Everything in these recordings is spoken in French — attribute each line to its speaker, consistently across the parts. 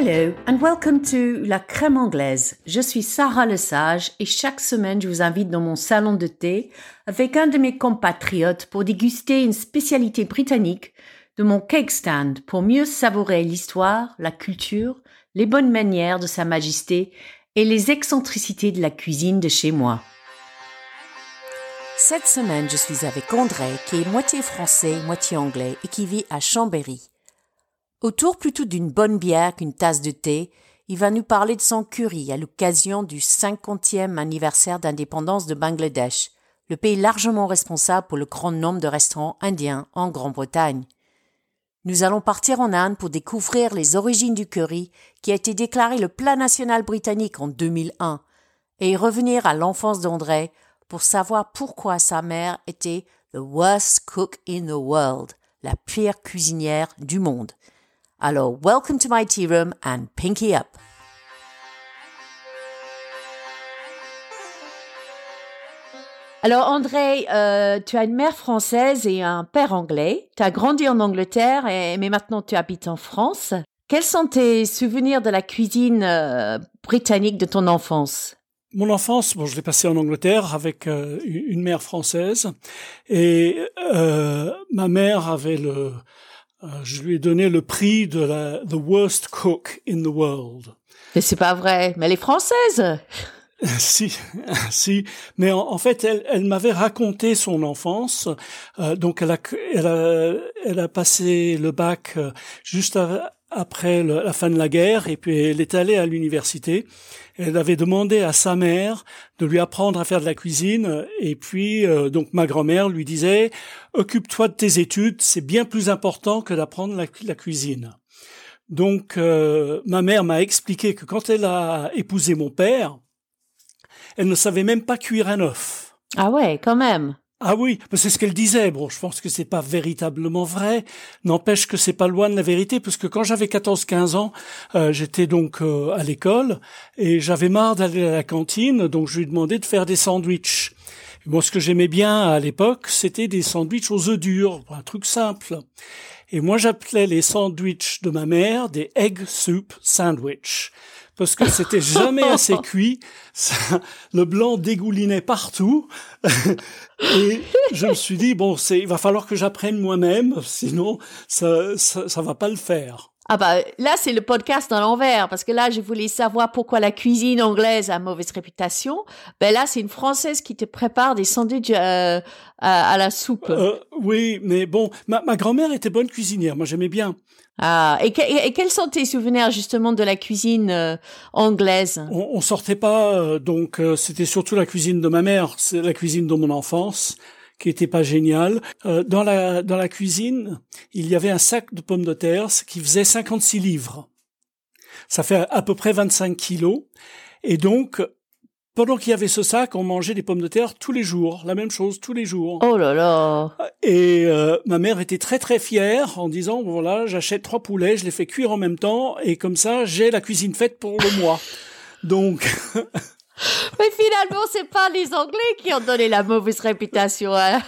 Speaker 1: Hello and welcome to La Crème Anglaise. Je suis Sarah Lesage et chaque semaine je vous invite dans mon salon de thé avec un de mes compatriotes pour déguster une spécialité britannique de mon cake stand pour mieux savourer l'histoire, la culture, les bonnes manières de Sa Majesté et les excentricités de la cuisine de chez moi. Cette semaine, je suis avec André, qui est moitié français, moitié anglais et qui vit à Chambéry. Autour plutôt d'une bonne bière qu'une tasse de thé, il va nous parler de son curry à l'occasion du 50e anniversaire d'indépendance de Bangladesh, le pays largement responsable pour le grand nombre de restaurants indiens en Grande-Bretagne. Nous allons partir en Inde pour découvrir les origines du curry qui a été déclaré le plat national britannique en 2001 et revenir à l'enfance d'André pour savoir pourquoi sa mère était the worst cook in the world, la pire cuisinière du monde. Alors, welcome to my tea room and pinky up. Alors André, euh, tu as une mère française et un père anglais. Tu as grandi en Angleterre, et, mais maintenant tu habites en France. Quels sont tes souvenirs de la cuisine euh, britannique de ton enfance?
Speaker 2: Mon enfance, bon, je l'ai passé en Angleterre avec euh, une mère française et ma mère avait le, euh, je lui ai donné le prix de la the worst cook in the world.
Speaker 1: Mais c'est pas vrai, mais elle est française.
Speaker 2: si, si, mais en, fait, elle, elle m'avait raconté son enfance. donc, elle a, elle a, elle a passé le bac juste après la fin de la guerre et puis elle est allée à l'université elle avait demandé à sa mère de lui apprendre à faire de la cuisine et puis euh, donc ma grand-mère lui disait occupe-toi de tes études, c'est bien plus important que d'apprendre la, cuisine. Donc euh, ma mère m'a expliqué que quand elle a épousé mon père, elle ne savait même pas cuire un œuf.
Speaker 1: Ah ouais, quand même.
Speaker 2: Ah oui, c'est ce qu'elle disait. Bon, je pense que c'est pas véritablement vrai. N'empêche que c'est pas loin de la vérité, parce que quand j'avais 14-15 ans, euh, j'étais donc euh, à l'école et j'avais marre d'aller à la cantine, donc je lui demandais de faire des sandwichs. Bon, ce que j'aimais bien à l'époque, c'était des sandwichs aux œufs durs, un truc simple. Et moi, j'appelais les sandwichs de ma mère des egg soup sandwich parce que c'était jamais assez cuit. Ça, le blanc dégoulinait partout. et je me suis dit, bon, c'est, il va falloir que j'apprenne moi-même, sinon ça, ça, ça va pas le faire.
Speaker 1: Ah bah là c'est le podcast dans l'envers parce que là je voulais savoir pourquoi la cuisine anglaise a mauvaise réputation. Ben là c'est une française qui te prépare des sandwichs euh, à, la soupe.
Speaker 2: Euh, oui, mais bon, ma, ma grand-mère était bonne cuisinière. Moi j'aimais bien.
Speaker 1: Ah, et, quels sont tes souvenirs justement de la cuisine euh, anglaise?
Speaker 2: On, on sortait pas, euh, donc euh, c'était surtout la cuisine de ma mère, c'est la cuisine de mon enfance qui était pas géniale. dans la dans la cuisine, il y avait un sac de pommes de terre qui faisait 56 livres. Ça fait à peu près 25 kilos. Et donc, pendant qu'il y avait ce sac, on mangeait des pommes de terre tous les jours, la même chose tous les jours.
Speaker 1: Oh là là
Speaker 2: Et euh, ma mère était très très fière en disant voilà, j'achète trois poulets, je les fais cuire en même temps et comme ça, j'ai la cuisine faite pour le mois. Donc
Speaker 1: Mais finalement, c'est pas les Anglais qui ont donné la mauvaise réputation à,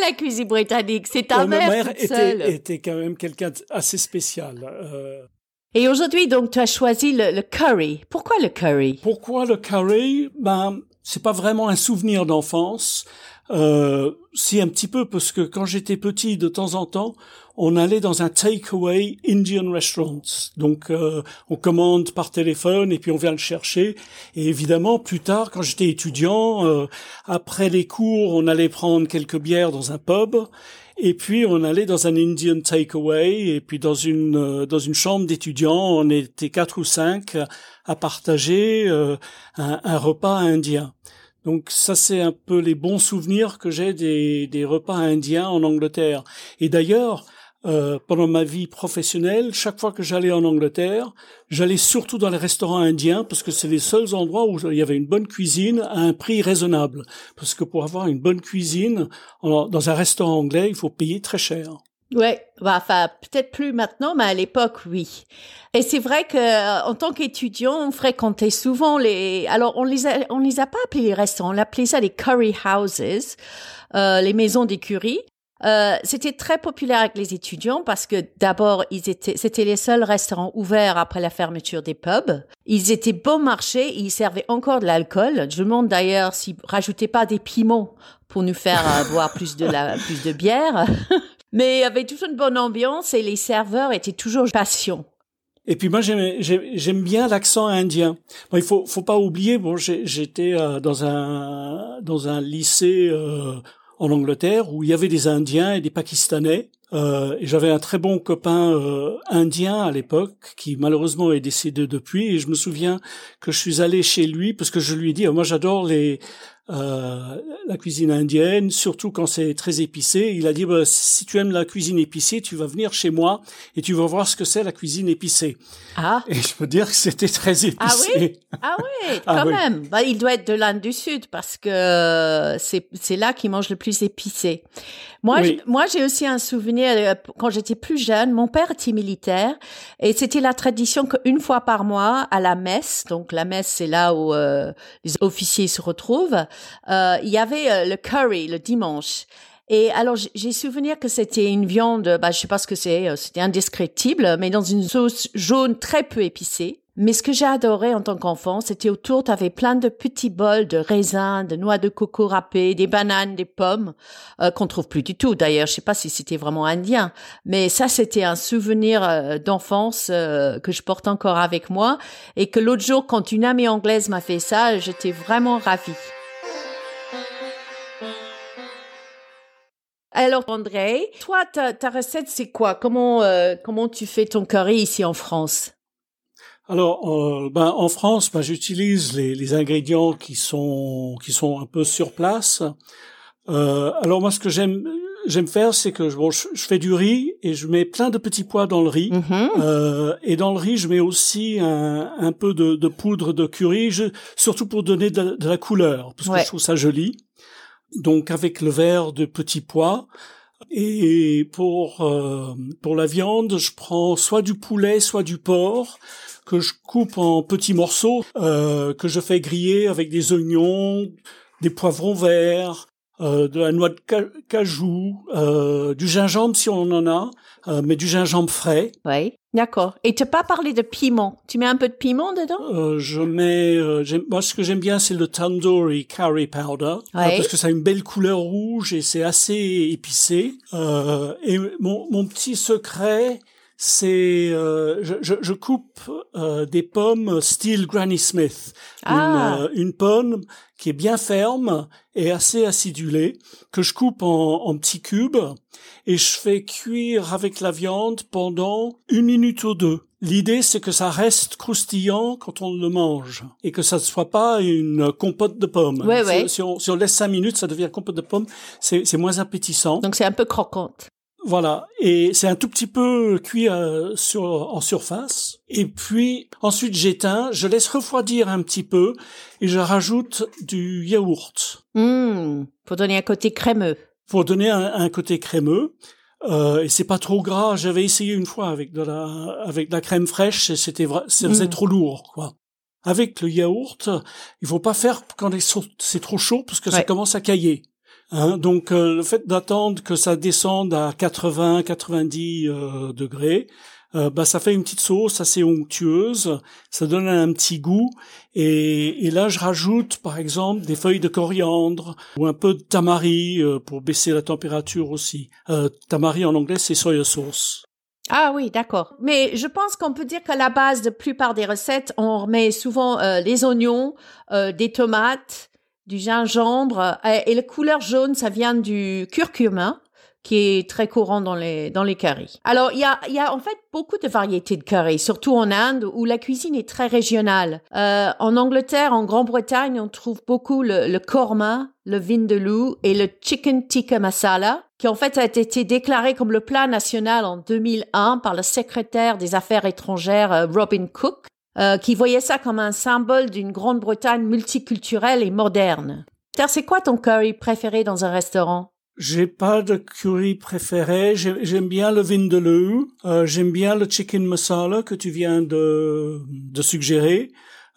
Speaker 1: la cuisine britannique, c'est ta mère,
Speaker 2: ma mère était, était, quand même quelqu'un assez spécial. Euh,
Speaker 1: et aujourd'hui, donc, tu as choisi le, curry. Pourquoi le curry?
Speaker 2: Pourquoi le curry? Ben, c'est pas vraiment un souvenir d'enfance. Euh, si un petit peu parce que quand j'étais petit, de temps en temps, on allait dans un takeaway Indian restaurant. Donc, euh, on commande par téléphone et puis on vient le chercher. Et évidemment, plus tard, quand j'étais étudiant, euh, après les cours, on allait prendre quelques bières dans un pub. Et puis on allait dans un Indian takeaway et puis dans une euh, dans une chambre d'étudiants, on était quatre ou cinq à partager euh, un, un, repas indien. Donc ça c'est un peu les bons souvenirs que j'ai des, des repas indiens en Angleterre. Et d'ailleurs, euh, pendant ma vie professionnelle, chaque fois que j'allais en Angleterre, j'allais surtout dans les restaurants indiens parce que c'est les seuls endroits où il y avait une bonne cuisine à un prix raisonnable. Parce que pour avoir une bonne cuisine dans un restaurant anglais, il faut payer très cher.
Speaker 1: Ouais, bah, enfin peut-être plus maintenant, mais à l'époque, oui. Et c'est vrai que euh, en tant qu'étudiant, on fréquentait souvent les. Alors on les a, on les a pas appelés les restaurants, on appelait ça les curry houses, euh, les maisons d'écurie. Euh, c'était très populaire avec les étudiants parce que d'abord, ils étaient, c'était les seuls restaurants ouverts après la fermeture des pubs. Ils étaient bon marché, ils servaient encore de l'alcool. Je demande d'ailleurs s'ils rajoutaient pas des piments pour nous faire euh, boire plus de la, plus de bière. Mais il y avait toujours une bonne ambiance et les serveurs étaient toujours passion.
Speaker 2: Et puis moi j'aime bien l'accent indien. Bon, il faut faut pas oublier. Bon, j'étais euh, dans un dans un lycée en Angleterre où il y avait des Indiens et des Pakistanais. Euh, et j'avais un très bon copain euh, indien à l'époque qui malheureusement est décédé depuis. Et je me souviens que je suis allé chez lui parce que je lui ai dit, oh, moi j'adore les euh, la cuisine indienne, surtout quand c'est très épicé. Il a dit bah, si tu aimes la cuisine épicée, tu vas venir chez moi et tu vas voir ce que c'est la cuisine épicée.
Speaker 1: Ah.
Speaker 2: Et je peux dire que c'était très épicé.
Speaker 1: Ah oui, ah oui, ah quand même. Bah, il doit être de l'Inde du Sud parce que c'est c'est là qu'il mange le plus épicé. Moi, moi, j'ai aussi un souvenir euh, quand j'étais plus jeune. Mon père était militaire et c'était la tradition qu'une fois par mois à la messe, donc la messe c'est là où euh, les officiers se retrouvent, euh, il y avait euh, le curry le dimanche. Et alors, j'ai souvenir que c'était une viande, bah, je sais pas ce que c'est, euh, c'était indescriptible, mais dans une sauce jaune très peu épicée. Mais ce que j'ai adoré en tant qu'enfant, c'était autour, tu avais plein de petits bols de raisins, de noix de coco râpées, des bananes, des pommes, euh, qu'on trouve plus du tout. D'ailleurs, je sais pas si c'était vraiment indien, mais ça, c'était un souvenir euh, d'enfance euh, que je porte encore avec moi et que l'autre jour, quand une amie anglaise m'a fait ça, j'étais vraiment ravie. Alors André, toi, ta, ta recette, c'est quoi? Comment comment tu fais ton curry ici en France?
Speaker 2: Alors, euh, ben, en France, ben, j'utilise les, les, ingrédients qui sont qui sont un peu sur place. Euh, alors moi, ce que j'aime j'aime faire, c'est que bon, je, fais du riz et je mets plein de petits pois dans le riz.
Speaker 1: Mm-hmm.
Speaker 2: euh, et dans le riz, je mets aussi un, un peu de, de, poudre de curry, je, surtout pour donner de, de la couleur, parce que je trouve ça joli. Donc avec le verre de petits pois. Et pour euh, pour la viande, je prends soit du poulet, soit du porc que je coupe en petits morceaux, euh, que je fais griller avec des oignons, des poivrons verts, euh, de la noix de cajou, euh, du gingembre si on en a, euh, mais du gingembre frais.
Speaker 1: D'accord. Et tu n'as pas parlé de piment. Tu mets un peu de piment dedans?
Speaker 2: Euh, Je mets. Euh, moi, ce que j'aime bien, c'est le tandoori curry powder parce que ça a une belle couleur rouge et c'est assez épicé. et mon, mon petit secret, c'est euh, je, je, je, coupe euh, des pommes style Granny Smith,
Speaker 1: ah.
Speaker 2: une, euh, une, pomme qui est bien ferme et assez acidulée que je coupe en, en, petits cubes et je fais cuire avec la viande pendant une minute ou deux. L'idée c'est que ça reste croustillant quand on le mange et que ça ne soit pas une compote de pommes.
Speaker 1: Ouais, ouais.
Speaker 2: Si, on, si on laisse cinq minutes, ça devient compote de pommes. C'est moins appétissant.
Speaker 1: Donc c'est un peu croquante.
Speaker 2: Voilà, et c'est un tout petit peu cuit euh, sur, en surface. Et puis ensuite j'éteins, je laisse refroidir un petit peu et je rajoute du yaourt.
Speaker 1: Mmh, pour donner un côté crémeux.
Speaker 2: Pour donner un, côté crémeux. Euh, et c'est pas trop gras. J'avais essayé une fois avec de la avec de la crème fraîche et c'était ça faisait mmh. trop lourd quoi. Avec le yaourt, il faut pas faire quand c'est trop chaud parce que ça commence à cailler. Hein, donc euh, le fait d'attendre que ça descende à 80-90 euh, degrés, euh, bah ça fait une petite sauce assez onctueuse, ça donne un petit goût. Et, et, là, je rajoute par exemple des feuilles de coriandre ou un peu de tamari pour baisser la température aussi. tamari en anglais, c'est soya sauce.
Speaker 1: Ah oui, d'accord. Mais je pense qu'on peut dire qu'à la base de plupart des recettes, on remet souvent les oignons, des tomates, du gingembre euh, et la couleur jaune, ça vient du curcuma qui est très courant dans les dans les. Alors il y a il y a en fait beaucoup de variétés de curry, surtout en Inde où la cuisine est très régionale. Euh, en Angleterre, en Grande-Bretagne, on trouve beaucoup le, le korma, le vindaloo et le chicken tikka masala, qui en fait a été déclaré comme le plat national en 2001 par le secrétaire des Affaires étrangères euh, Robin Cook. Euh, qui voyait ça comme un symbole d'une Grande-Bretagne multiculturelle et moderne. C'est quoi ton curry préféré dans un restaurant?
Speaker 2: J'ai pas de curry préféré. J'aime bien le vindaloo. Euh, J'aime bien le chicken masala que tu viens de, de suggérer.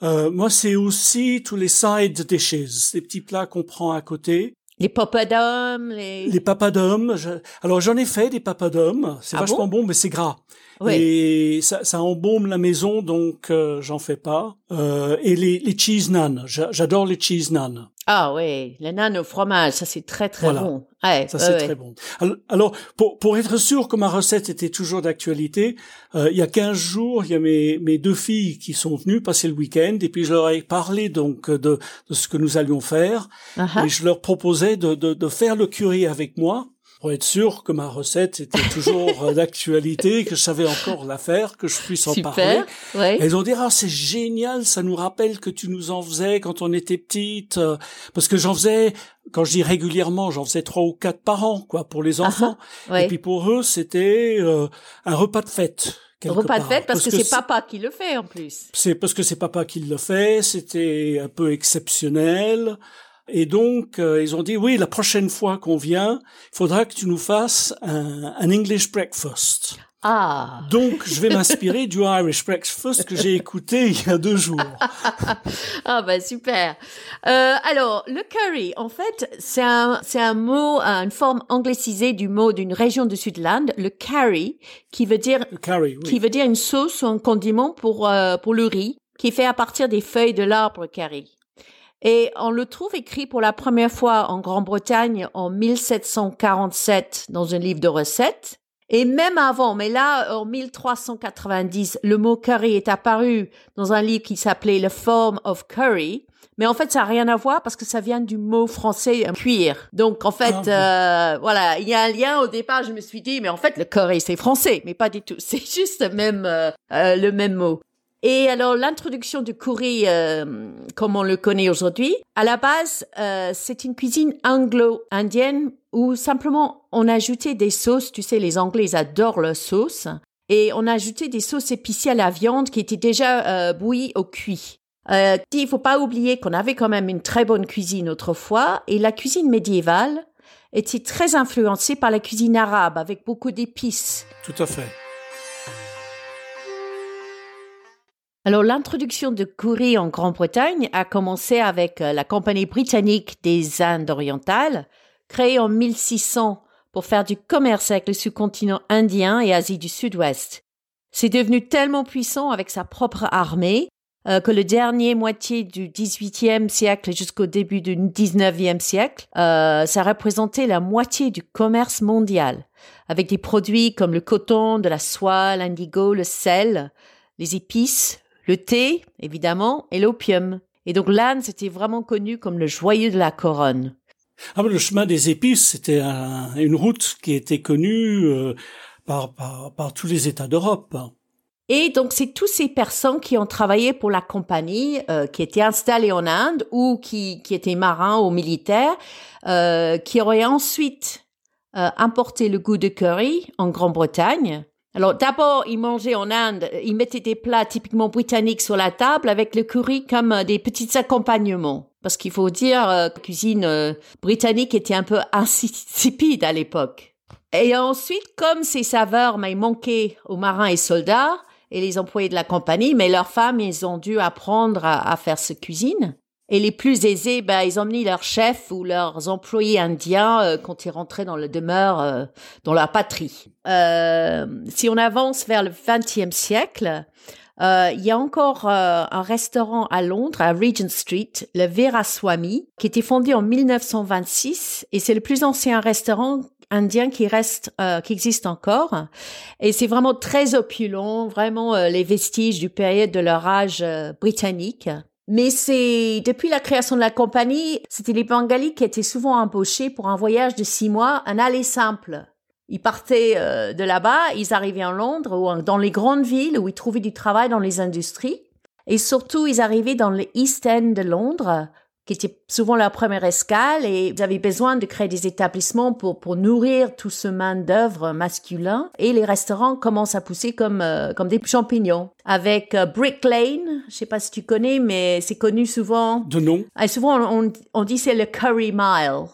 Speaker 2: Euh, moi, c'est aussi tous les side dishes, ces petits plats qu'on prend à côté.
Speaker 1: Les papadums, les...
Speaker 2: Les papadums. Alors j'en ai fait des papadums. C'est
Speaker 1: Ah
Speaker 2: vachement bon, mais c'est gras.
Speaker 1: Oui.
Speaker 2: Et ça, ça embaume la maison, donc euh, j'en fais pas. Euh, et les, les cheese naan. J'a- J'adore les cheese naan.
Speaker 1: Ah oui, les nanes au fromage, ça c'est très très
Speaker 2: Voilà.
Speaker 1: bon. Ouais,
Speaker 2: Ça
Speaker 1: ouais,
Speaker 2: c'est
Speaker 1: ouais.
Speaker 2: très bon. Alors, alors, pour, pour être sûr que ma recette était toujours d'actualité, euh, il y a 15 jours, il y a mes, mes deux filles qui sont venues passer le week-end et puis je leur ai parlé donc de, de ce que nous allions faire
Speaker 1: Ah ah.
Speaker 2: et je leur proposais de, de, de faire le curry avec moi pour être sûr que ma recette était toujours euh, d'actualité, que je savais encore la faire, que je puisse en parler.
Speaker 1: Ouais.
Speaker 2: Et ils ont dit ah c'est génial, ça nous rappelle que tu nous en faisais quand on était petite, euh, parce que j'en faisais quand je dis régulièrement, j'en faisais trois ou quatre par an quoi pour les enfants.
Speaker 1: ouais.
Speaker 2: Et puis pour eux c'était euh, un repas de fête. quelque
Speaker 1: Repas de fête parce, que, c'est papa qui le fait en plus.
Speaker 2: C'est parce que c'est papa qui le fait, c'était un peu exceptionnel. Et donc, euh, ils ont dit, oui, la prochaine fois qu'on vient, il faudra que tu nous fasses un, un English breakfast.
Speaker 1: Ah.
Speaker 2: Donc, je vais m'inspirer du Irish breakfast que j'ai écouté il y a deux jours.
Speaker 1: Ah bah super. Euh, alors le curry, en fait, c'est un c'est un mot, euh, une forme anglicisée du mot d'une région du Sudland, le curry, qui veut dire
Speaker 2: curry, oui.
Speaker 1: qui veut dire une sauce ou un condiment pour euh, pour le riz, qui est fait à partir des feuilles de l'arbre curry. Et on le trouve écrit pour la première fois en Grande-Bretagne en 1747 dans un livre de recettes. Et même avant, mais là, en 1390, le mot curry est apparu dans un livre qui s'appelait The Form of Curry. Mais en fait, ça n'a rien à voir parce que ça vient du mot français euh, cuire. Donc, en fait,
Speaker 2: Ah,
Speaker 1: euh, voilà, il y a un lien. Au départ, je me suis dit, mais en fait, le curry, c'est français, mais pas du tout. C'est juste le même, euh, euh, le même mot. Et alors, l'introduction du curry, euh, comme on le connaît aujourd'hui, à la base, euh, c'est une cuisine anglo-indienne où simplement on ajoutait des sauces. Tu sais, les Anglais, adorent leurs sauces. Et on a ajouté des sauces épicées à la viande qui étaient déjà euh, bouillies au cuit. Euh, il faut pas oublier qu'on avait quand même une très bonne cuisine autrefois et la cuisine médiévale était très influencée par la cuisine arabe avec beaucoup d'épices.
Speaker 2: Tout à fait.
Speaker 1: Alors l'introduction de curry en Grande-Bretagne a commencé avec euh, la Compagnie britannique des Indes orientales, créée en 1600 pour faire du commerce avec le sous-continent indien et Asie du Sud-Ouest. C'est devenu tellement puissant avec sa propre armée euh, que le dernier moitié du XVIIIe siècle jusqu'au début du XIXe siècle, euh, ça représentait la moitié du commerce mondial, avec des produits comme le coton, de la soie, l'indigo, le sel, les épices, le thé, évidemment, et l'opium. Et donc l'Inde, c'était vraiment connu comme le joyeux de la couronne.
Speaker 2: Ah, le chemin des épices, c'était un- une route qui était connue euh, par, par, par tous les États d'Europe.
Speaker 1: Et donc, c'est tous ces personnes qui ont travaillé pour la compagnie, euh, qui étaient installées en Inde ou qui, qui étaient marins ou militaires, euh, qui auraient ensuite importé le goût de curry en Grande-Bretagne. Alors, d'abord, ils mangeaient en Inde, ils mettaient des plats typiquement britanniques sur la table avec le curry comme euh, des petits accompagnements. Parce qu'il faut dire, euh, la cuisine euh, britannique était un peu insipide à l'époque. Et ensuite, comme ces saveurs mais manquaient aux marins et soldats et les employés de la compagnie, mais leurs femmes, ils ont dû apprendre à, à faire ce cuisine. Et les plus aisés, ben, ils mis leurs chefs ou leurs employés indiens euh, quand ils rentraient dans le demeure, euh, dans leur patrie. Euh, si on avance vers le XXe siècle, euh, il y a encore euh, un restaurant à Londres, à Regent Street, le Veraswamy, qui était fondé en 1926 et c'est le plus ancien restaurant indien qui reste, euh, qui existe encore. Et c'est vraiment très opulent, vraiment euh, les vestiges du période de leur âge euh, britannique. Mais c'est depuis la création de la compagnie, c'était les Bengalis qui étaient souvent embauchés pour un voyage de six mois, un aller simple. Ils partaient euh, de là-bas, ils arrivaient en Londres ou dans les grandes villes où ils trouvaient du travail dans les industries. Et surtout, ils arrivaient dans le East End de Londres, qui était souvent leur première escale, et ils avaient besoin de créer des établissements pour, pour nourrir tout ce main-d'œuvre masculin. Et les restaurants commencent à pousser comme, euh, comme des champignons. Avec euh, Brick Lane, je sais pas si tu connais, mais c'est connu souvent.
Speaker 2: De nom.
Speaker 1: Et souvent, on, on dit c'est le Curry Mile,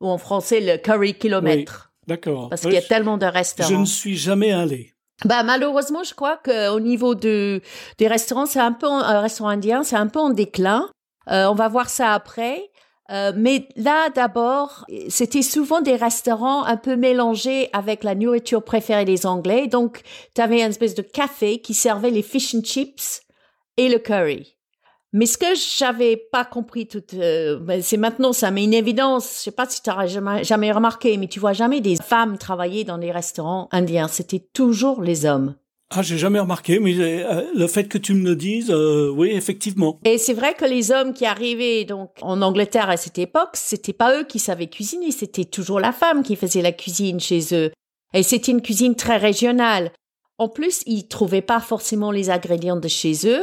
Speaker 1: ou en français le Curry Kilomètre.
Speaker 2: D'accord.
Speaker 1: Parce
Speaker 2: Oui,
Speaker 1: qu'il y a tellement de
Speaker 2: Je
Speaker 1: restaurants.
Speaker 2: ne suis jamais allé.
Speaker 1: Bah malheureusement, je crois que au niveau de des restaurants, c'est un peu un restaurant indien, c'est un peu en déclin. Euh, on va voir ça après. Euh, mais là, d'abord, c'était souvent des restaurants un peu mélangés avec la nourriture préférée des Anglais. Donc, tu avais une espèce de café qui servait les fish and chips et le curry. Mais ce que j'avais pas compris tout, euh, ben, c'est maintenant, ça met une évidence. Je sais pas si tu jamais, jamais remarqué, mais tu vois jamais des femmes travailler dans les restaurants indiens. C'était toujours les hommes.
Speaker 2: Ah, j'ai jamais remarqué, mais euh, le fait que tu me le dises, euh, oui, effectivement.
Speaker 1: Et c'est vrai que les hommes qui arrivaient donc en Angleterre à cette époque, c'était pas eux qui savaient cuisiner, c'était toujours la femme qui faisait la cuisine chez eux. Et c'était une cuisine très régionale. En plus, ils trouvaient pas forcément les ingrédients de chez eux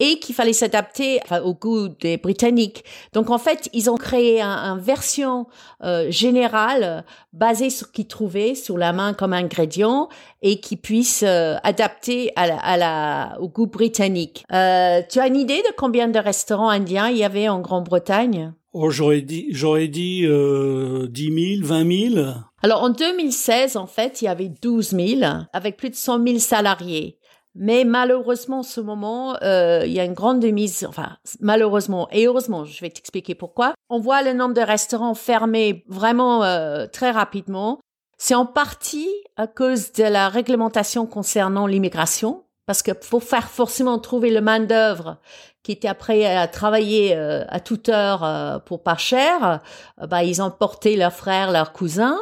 Speaker 1: et qu'il fallait s'adapter au goût des Britanniques. Donc en fait, ils ont créé une un version euh, générale basée sur ce qu'ils trouvaient sur la main comme ingrédient et qui puisse euh, adapter à la, à la, au goût britannique. Euh, tu as une idée de combien de restaurants indiens il y avait en Grande-Bretagne?
Speaker 2: Oh, j'aurais dit, j'aurais dit euh, 10 000, 20 000.
Speaker 1: Alors en 2016, en fait, il y avait 12 000 avec plus de 100 000 salariés. Mais malheureusement, en ce moment, euh, il y a une grande mise, enfin malheureusement et heureusement, je vais t'expliquer pourquoi. On voit le nombre de restaurants fermés vraiment euh, très rapidement. C'est en partie à cause de la réglementation concernant l'immigration, parce que pour faire forcément trouver le main d'œuvre qui était après à travailler euh, à toute heure euh, pour pas cher, bah ils ont porté leurs frères, leurs cousins.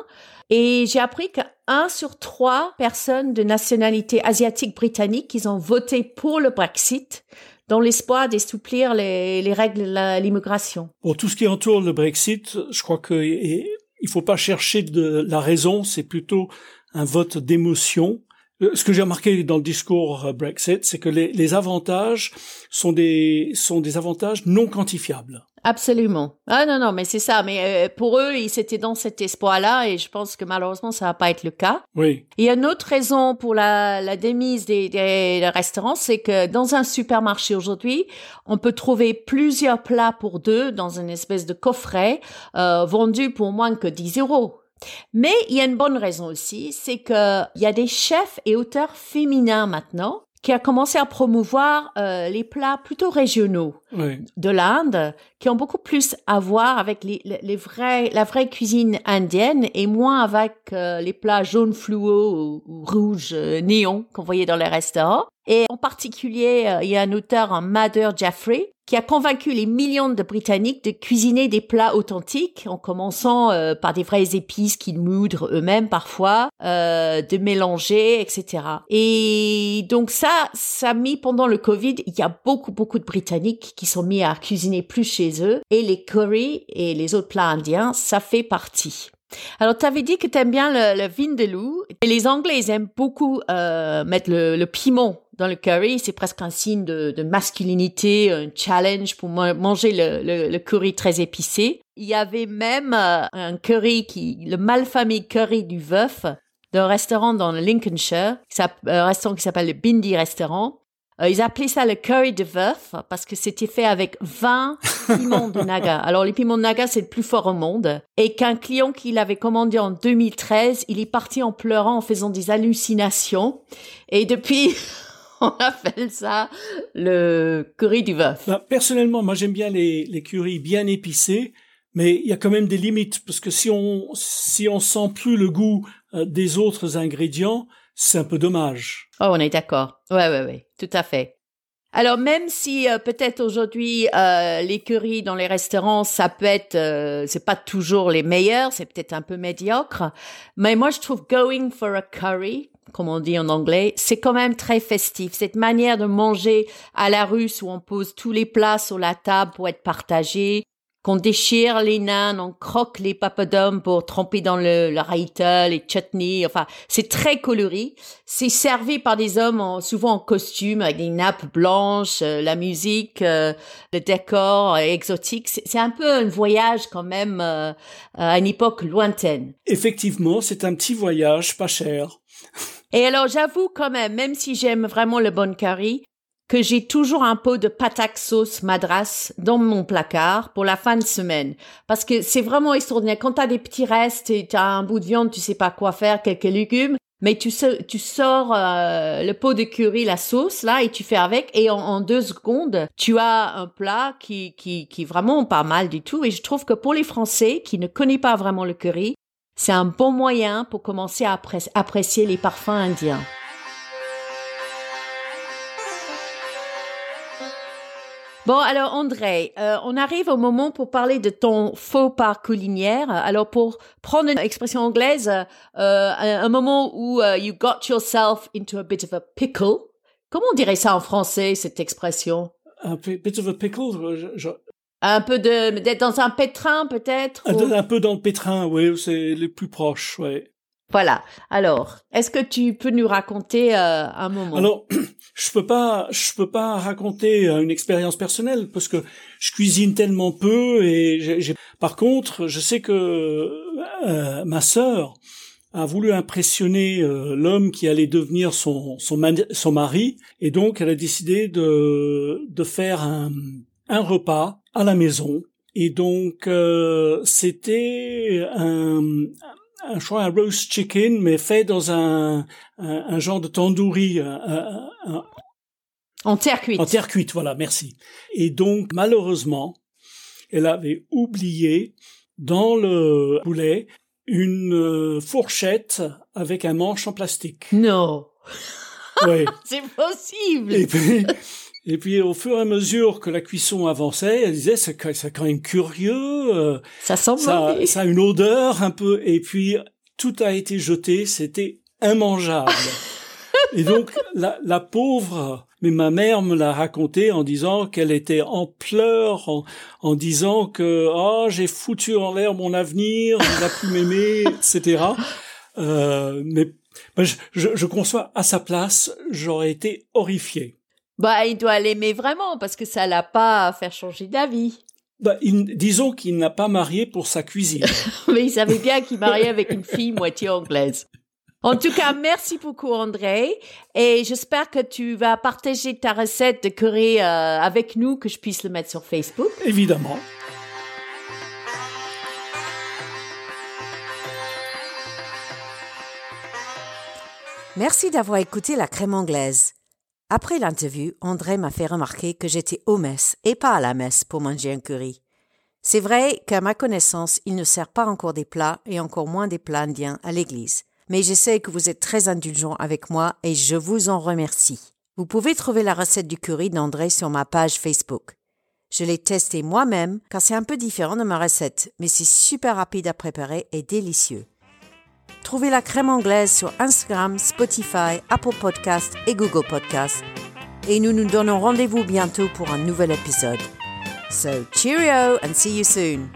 Speaker 1: Et j'ai appris qu'un sur trois personnes de nationalité asiatique britannique, ils ont voté pour le Brexit dans l'espoir d'assouplir les, les règles de l'immigration.
Speaker 2: Pour tout ce qui entoure le Brexit, je crois que il faut pas chercher de la raison, c'est plutôt un vote d'émotion. Euh, ce que j'ai remarqué dans le discours Brexit, c'est que les, les, avantages sont des sont des avantages non quantifiables.
Speaker 1: Absolument. Ah non, non, mais c'est ça. Mais euh, pour eux, ils étaient dans cet espoir-là et je pense que malheureusement, ça va pas être le cas.
Speaker 2: Oui.
Speaker 1: Il y a une autre raison pour la, la démise des, des, restaurants, c'est que dans un supermarché aujourd'hui, on peut trouver plusieurs plats pour deux dans une espèce de coffret euh, vendu pour moins que 10 euros. Mais il y a une bonne raison aussi, c'est que il y a des chefs et auteurs féminins maintenant qui a commencé à promouvoir euh, les plats plutôt régionaux de l'Inde, qui ont beaucoup plus à voir avec les, les, vrais, la vraie cuisine indienne et moins avec euh, les plats jaunes fluo ou, rouges euh, néons qu'on voyait dans les restaurants. Et en particulier, il y a un auteur, Mother Jeffrey, qui a convaincu les millions de Britanniques de cuisiner des plats authentiques, en commençant euh, par des vraies épices qu'ils moudrent eux-mêmes parfois, euh, de mélanger, etc. Et donc ça, ça a mis pendant le Covid, il y a beaucoup, beaucoup de Britanniques qui sont mis à cuisiner plus chez eux, et les curry et les autres plats indiens, ça fait partie. Alors, tu avais dit que tu aimes bien le, le vindaloo. Et les Anglais, ils aiment beaucoup euh, mettre le, le, piment dans le curry. C'est presque un signe de, de, masculinité, un challenge pour manger le, le, curry très épicé. Il y avait même euh, un curry qui, le malfamé curry du veuf, d'un restaurant dans le Lincolnshire, un restaurant qui s'appelle le Bindi Restaurant. Euh, ils appelaient ça le curry de veuf parce que c'était fait avec 20 piments de Naga. Alors les piments de Naga, c'est le plus fort au monde. Et qu'un client qui l'avait commandé en 2013, il est parti en pleurant, en faisant des hallucinations. Et depuis, on appelle ça le curry du veuf.
Speaker 2: Bah, personnellement, moi j'aime bien les, les currys bien épicés. Mais il y a quand même des limites parce que si on si on sent plus le goût euh, des autres ingrédients, c'est un peu dommage.
Speaker 1: Oh, on est d'accord. Ouais, ouais, ouais, tout à fait. Alors même si euh, peut-être aujourd'hui euh, les currys dans les restaurants ça peut être euh, c'est pas toujours les meilleurs, c'est peut-être un peu médiocre, mais moi je trouve going for a curry comme on dit en anglais, c'est quand même très festif. Cette manière de manger à la russe où on pose tous les plats sur la table pour être partagés, qu'on déchire les nains, on croque les papadums pour tremper dans le, le les chutneys, enfin, c'est très coloré. C'est servi par des hommes souvent en costume, avec des nappes blanches, euh, la musique, euh, le décor exotique. C'est un peu un voyage quand même euh, à une époque lointaine.
Speaker 2: Effectivement, c'est un petit voyage pas cher.
Speaker 1: Et alors, j'avoue quand même, même si j'aime vraiment le bon curry, que j'ai toujours un pot de patak sauce madras dans mon placard pour la fin de semaine. Parce que c'est vraiment extraordinaire. Quand t'as des petits restes et t'as un bout de viande, tu sais pas quoi faire, quelques légumes, Mais tu, sors euh, le pot de curry, la sauce là, et tu fais avec, et en, deux secondes, tu as un plat qui, qui, qui est vraiment pas mal du tout. Et je trouve que pour les Français qui ne connaissent pas vraiment le curry, c'est un bon moyen pour commencer à apprécier les parfums indiens. Bon, alors André, euh, on arrive au moment pour parler de ton faux pas culinaire. Alors pour prendre une expression anglaise, euh, un, moment où euh, you got yourself into a bit of a pickle. Comment on dirait ça en français, cette expression?
Speaker 2: Un bit of a pickle
Speaker 1: Un peu de d'être dans un pétrin peut-être
Speaker 2: un, peu dans le pétrin, oui, c'est les plus proches, oui.
Speaker 1: Voilà. Alors, est-ce que tu peux nous raconter euh, un moment?
Speaker 2: Alors, je peux pas, je peux pas raconter euh, une expérience personnelle parce que je cuisine tellement peu et j'ai. Par contre, je sais que euh, ma sœur a voulu impressionner l'homme qui allait devenir son son, son mari et donc elle a décidé de de faire un un repas à la maison et donc c'était un un, je un roast chicken, mais fait dans un, un, genre de tandoori.
Speaker 1: en terre cuite.
Speaker 2: En terre cuite, voilà, merci. Et donc, malheureusement, elle avait oublié dans le poulet une euh, fourchette avec un manche en plastique.
Speaker 1: Non.
Speaker 2: Oui.
Speaker 1: C'est possible.
Speaker 2: Et puis, et puis au fur et à mesure que la cuisson avançait, elle disait c'est quand même curieux. Euh,
Speaker 1: ça semble.
Speaker 2: Ça, ça a une odeur un peu. Et puis tout a été jeté, c'était immangeable. et donc la, la, pauvre, mais ma mère me l'a raconté en disant qu'elle était en pleurs, en, en disant que oh j'ai foutu en l'air mon avenir, il n'a plus m'aimer, etc. Euh, mais je, je, je conçois à sa place, j'aurais été horrifié.
Speaker 1: Bah, il doit l'aimer vraiment parce que ça l'a pas fait changer d'avis.
Speaker 2: Bah, disons qu'il n'a pas marié pour sa cuisine.
Speaker 1: Mais il savait bien qu'il mariait avec une fille moitié anglaise. En tout cas, merci beaucoup André et j'espère que tu vas partager ta recette de curry euh, avec nous, que je puisse le mettre sur Facebook.
Speaker 2: Évidemment.
Speaker 1: Merci d'avoir écouté la crème anglaise. Après l'interview, André m'a fait remarquer que j'étais au messe et pas à la messe pour manger un curry. C'est vrai qu'à ma connaissance, il ne sert pas encore des plats et encore moins des plats indiens à l'église. Mais je sais que vous êtes très indulgent avec moi et je vous en remercie. Vous pouvez trouver la recette du curry d'André sur ma page Facebook. Je l'ai testé moi-même car c'est un peu différent de ma recette, mais c'est super rapide à préparer et délicieux. Trouvez la crème anglaise sur Instagram, Spotify, Apple Podcast et Google Podcast. Et nous nous donnons rendez-vous bientôt pour un nouvel épisode. So, cheerio and see you soon.